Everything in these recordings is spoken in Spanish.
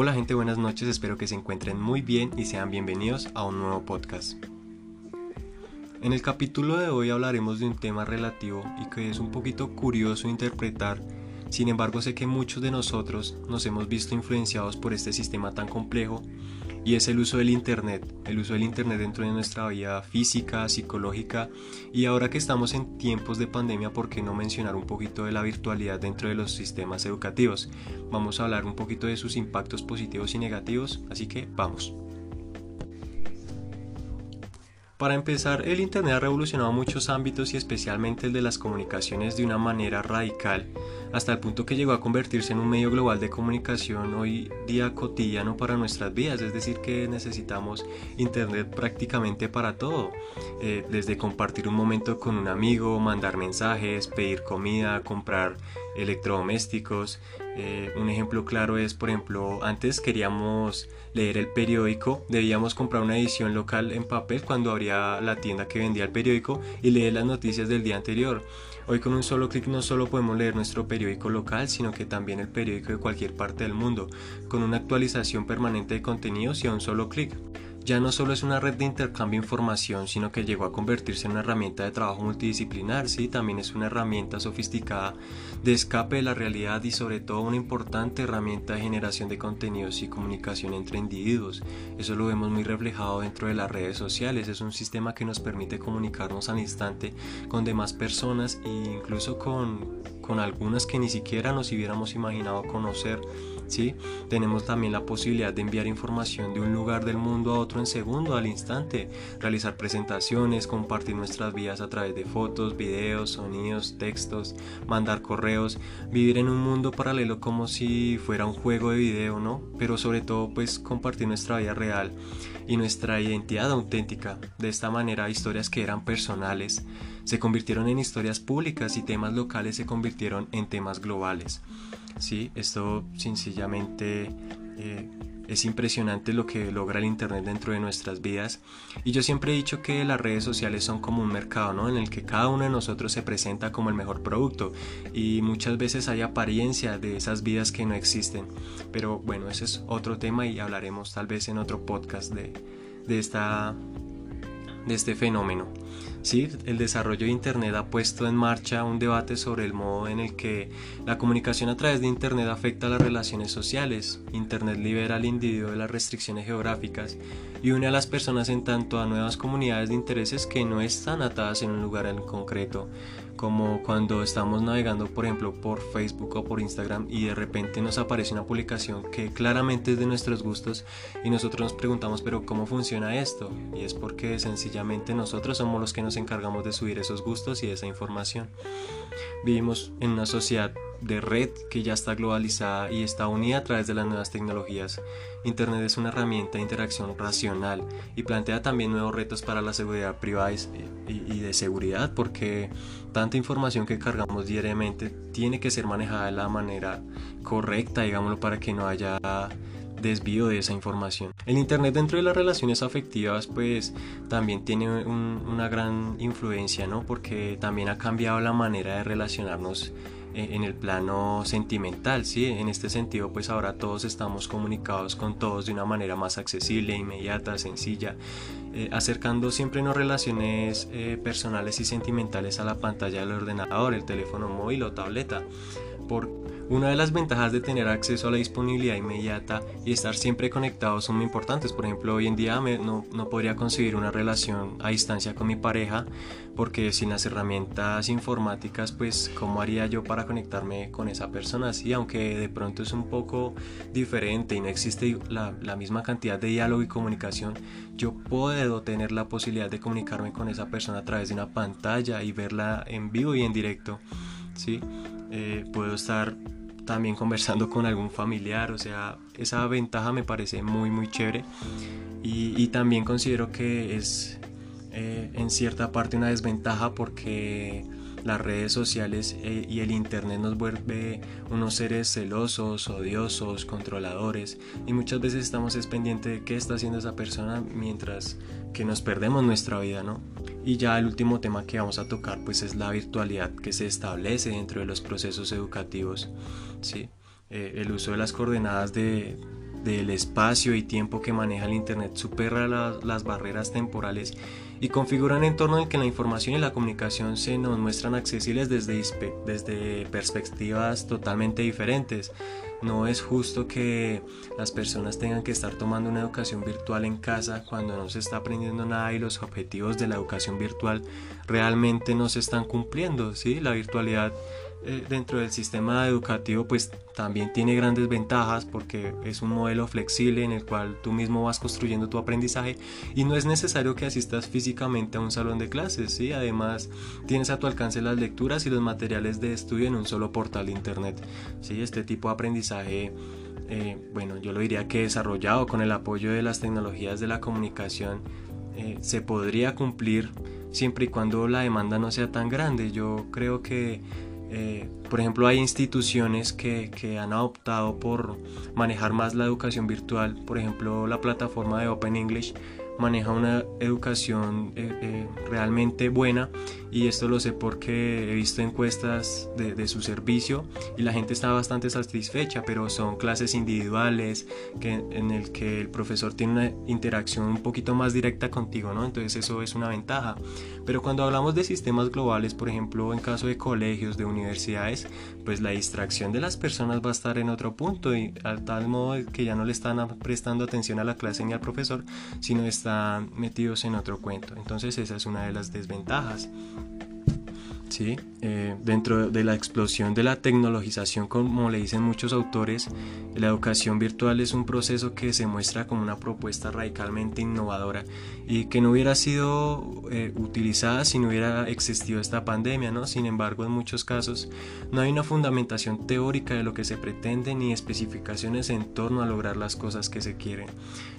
Hola gente, buenas noches, espero que se encuentren muy bien y sean bienvenidos a un nuevo podcast. En el capítulo de hoy hablaremos de un tema relativo y que es un poquito curioso interpretar, sin embargo sé que muchos de nosotros nos hemos visto influenciados por este sistema tan complejo y es el uso del Internet, el uso del Internet dentro de nuestra vida física, psicológica y ahora que estamos en tiempos de pandemia, ¿por qué no mencionar un poquito de la virtualidad dentro de los sistemas educativos? Vamos a hablar un poquito de sus impactos positivos y negativos, así que vamos. Para empezar, el Internet ha revolucionado muchos ámbitos y especialmente el de las comunicaciones de una manera radical, hasta el punto que llegó a convertirse en un medio global de comunicación hoy día cotidiano para nuestras vidas, es decir, que necesitamos Internet prácticamente para todo, eh, desde compartir un momento con un amigo, mandar mensajes, pedir comida, comprar electrodomésticos. Eh, un ejemplo claro es, por ejemplo, antes queríamos leer el periódico, debíamos comprar una edición local en papel cuando abría la tienda que vendía el periódico y leer las noticias del día anterior. Hoy con un solo clic no solo podemos leer nuestro periódico local, sino que también el periódico de cualquier parte del mundo, con una actualización permanente de contenidos y a un solo clic ya no solo es una red de intercambio de información, sino que llegó a convertirse en una herramienta de trabajo multidisciplinar, sí, también es una herramienta sofisticada de escape de la realidad y sobre todo una importante herramienta de generación de contenidos y comunicación entre individuos. Eso lo vemos muy reflejado dentro de las redes sociales, es un sistema que nos permite comunicarnos al instante con demás personas e incluso con, con algunas que ni siquiera nos hubiéramos imaginado conocer. ¿Sí? Tenemos también la posibilidad de enviar información de un lugar del mundo a otro en segundo, al instante, realizar presentaciones, compartir nuestras vidas a través de fotos, videos, sonidos, textos, mandar correos, vivir en un mundo paralelo como si fuera un juego de video, ¿no? Pero sobre todo pues compartir nuestra vida real y nuestra identidad auténtica. De esta manera historias que eran personales se convirtieron en historias públicas y temas locales se convirtieron en temas globales. ¿sí? Esto sencillamente eh, es impresionante lo que logra el Internet dentro de nuestras vidas. Y yo siempre he dicho que las redes sociales son como un mercado, ¿no? En el que cada uno de nosotros se presenta como el mejor producto. Y muchas veces hay apariencia de esas vidas que no existen. Pero bueno, ese es otro tema y hablaremos tal vez en otro podcast de, de, esta, de este fenómeno. Sí, el desarrollo de Internet ha puesto en marcha un debate sobre el modo en el que la comunicación a través de Internet afecta a las relaciones sociales. Internet libera al individuo de las restricciones geográficas y une a las personas en tanto a nuevas comunidades de intereses que no están atadas en un lugar en concreto como cuando estamos navegando por ejemplo por Facebook o por Instagram y de repente nos aparece una publicación que claramente es de nuestros gustos y nosotros nos preguntamos pero ¿cómo funciona esto? Y es porque sencillamente nosotros somos los que nos encargamos de subir esos gustos y esa información. Vivimos en una sociedad de red que ya está globalizada y está unida a través de las nuevas tecnologías. Internet es una herramienta de interacción racional y plantea también nuevos retos para la seguridad privada y de seguridad porque tanta información que cargamos diariamente tiene que ser manejada de la manera correcta, digámoslo, para que no haya desvío de esa información. El Internet dentro de las relaciones afectivas pues también tiene una gran influencia, ¿no? Porque también ha cambiado la manera de relacionarnos en el plano sentimental, ¿sí? En este sentido, pues ahora todos estamos comunicados con todos de una manera más accesible, inmediata, sencilla, eh, acercando siempre nos relaciones eh, personales y sentimentales a la pantalla del ordenador, el teléfono móvil o tableta. Por una de las ventajas de tener acceso a la disponibilidad inmediata y estar siempre conectados son muy importantes. Por ejemplo, hoy en día no, no, podría conseguir una relación a distancia con mi pareja porque sin las herramientas informáticas, pues, ¿cómo haría yo para conectarme con esa persona? Sí, aunque de pronto es un poco diferente y no existe la, la misma cantidad de diálogo y comunicación, yo puedo tener la posibilidad de comunicarme con esa persona a través de una pantalla y verla en vivo y en directo. ¿sí? Eh, puedo estar también conversando con algún familiar, o sea, esa ventaja me parece muy muy chévere. Y, también considero que es eh, en cierta parte una desventaja porque las redes sociales eh, y el internet nos vuelve unos seres celosos, odiosos, controladores y muchas veces estamos es pendiente de qué está haciendo esa persona mientras que nos perdemos nuestra vida, ¿no? Y ya el último tema que vamos a tocar pues es la virtualidad que se establece dentro de los procesos educativos, ¿sí? Eh, el uso de las coordenadas de, del espacio y tiempo que maneja el Internet supera las barreras temporales y configura un entorno en que la información y la comunicación se nos muestran accesibles desde, desde perspectivas totalmente diferentes. No es justo que las personas tengan que estar tomando una educación virtual en casa cuando no se está aprendiendo nada y los objetivos de la educación virtual realmente no se están cumpliendo. ¿sí? La virtualidad eh, dentro del sistema educativo pues también tiene grandes ventajas porque es un modelo flexible en el cual tú mismo vas construyendo tu aprendizaje y no es necesario que asistas físicamente a un salón de clases, ¿sí? además tienes a tu alcance las lecturas y los materiales de estudio en un solo portal de internet. ¿sí? Este tipo de aprendizaje eh, bueno, yo lo diría que desarrollado con el apoyo de las tecnologías de la comunicación eh, se podría cumplir siempre y cuando la demanda no sea tan grande. Yo creo que eh, por ejemplo, hay instituciones que, que, han optado por manejar más la educación virtual. Por ejemplo, la plataforma de Open English maneja una educación eh, eh, realmente buena y esto lo sé porque he visto encuestas de, su servicio y la gente está bastante satisfecha, pero son clases individuales que, en el que el profesor tiene una interacción un poquito más directa contigo, ¿no? Entonces eso es una ventaja. Pero cuando hablamos de sistemas globales, por ejemplo, en caso de colegios, de universidades, pues la distracción de las personas va a estar en otro punto y al tal modo que ya no le están prestando atención a la clase ni al profesor, sino metidos en otro cuento. Entonces esa es una de las desventajas. ¿Sí? Eh, dentro de la explosión de la tecnologización, como le dicen muchos autores, la educación virtual es un proceso que se muestra como una propuesta radicalmente innovadora y que no hubiera sido eh, utilizada si no hubiera existido esta pandemia. ¿no? Sin embargo, en muchos casos no hay una fundamentación teórica de lo que se pretende ni especificaciones en torno a lograr las cosas que se quieren.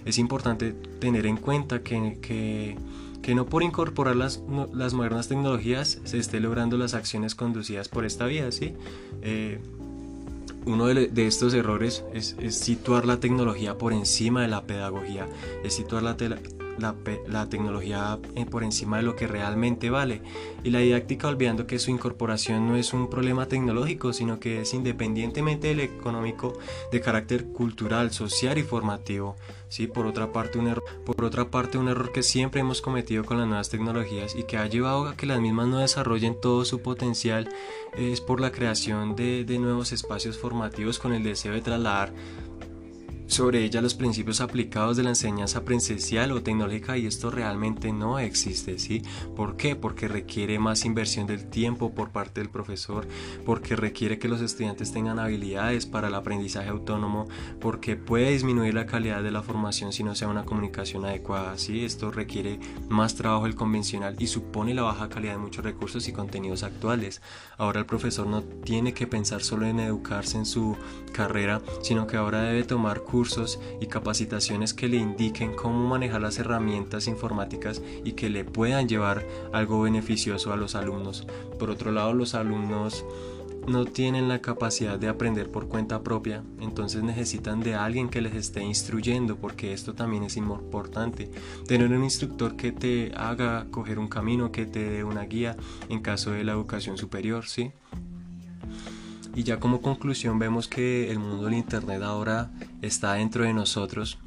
Es importante tener en cuenta que, que que no por incorporar las, las modernas tecnologías se esté logrando las acciones conducidas por esta vía, ¿sí? Eh, uno de, estos errores es, es, situar la tecnología por encima de la pedagogía, es situar la, la, tecnología eh, por encima de lo que realmente vale y la didáctica olvidando que su incorporación no es un problema tecnológico sino que es independientemente del económico de carácter cultural, social y formativo. ¿sí? Por, otra parte, un error, por otra parte un error que siempre hemos cometido con las nuevas tecnologías y que ha llevado a que las mismas no desarrollen todo su potencial es por la creación de, de nuevos espacios formativos con el deseo de trasladar sobre ella los principios aplicados de la enseñanza presencial o tecnológica y esto realmente no existe, ¿sí? ¿Por qué? Porque requiere más inversión del tiempo por parte del profesor, porque requiere que los estudiantes tengan habilidades para el aprendizaje autónomo, porque puede disminuir la calidad de la formación si no sea una comunicación adecuada, ¿sí? Esto requiere más trabajo del convencional y supone la baja calidad de muchos recursos y contenidos actuales. Ahora el profesor no tiene que pensar solo en educarse en su carrera, sino que ahora debe tomar cursos cursos y capacitaciones que le indiquen cómo manejar las herramientas informáticas y que le puedan llevar algo beneficioso a los alumnos. Por otro lado, los alumnos no tienen la capacidad de aprender por cuenta propia, entonces necesitan de alguien que les esté instruyendo, porque esto también es importante. Tener un instructor que te haga coger un camino, que te dé una guía en caso de la educación superior, ¿sí? Y ya como conclusión vemos que el mundo del Internet ahora está dentro de nosotros,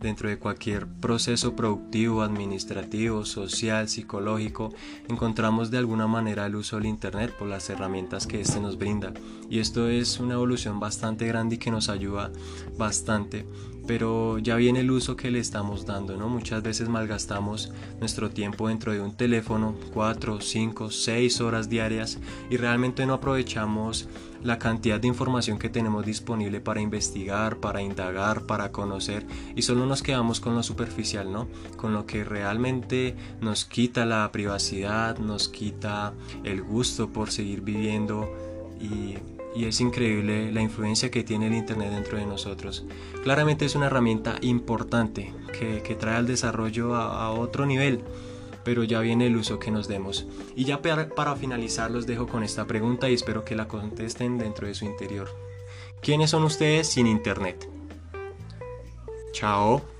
dentro de cualquier proceso productivo, administrativo, social, psicológico, encontramos de alguna manera el uso del Internet por las herramientas que éste nos brinda. Y esto es una evolución bastante grande y que nos ayuda bastante pero ya viene el uso que le estamos dando, ¿no? Muchas veces malgastamos nuestro tiempo dentro de un teléfono, 4, 5, 6 horas diarias y realmente no aprovechamos la cantidad de información que tenemos disponible para investigar, para indagar, para conocer y solo nos quedamos con lo superficial, ¿no? Con lo que realmente nos quita la privacidad, nos quita el gusto por seguir viviendo y y es increíble la influencia que tiene el Internet dentro de nosotros. Claramente es una herramienta importante que, trae al desarrollo a, otro nivel, pero ya viene el uso que nos demos. Y ya para, para finalizar los dejo con esta pregunta y espero que la contesten dentro de su interior. ¿Quiénes son ustedes sin Internet? Chao.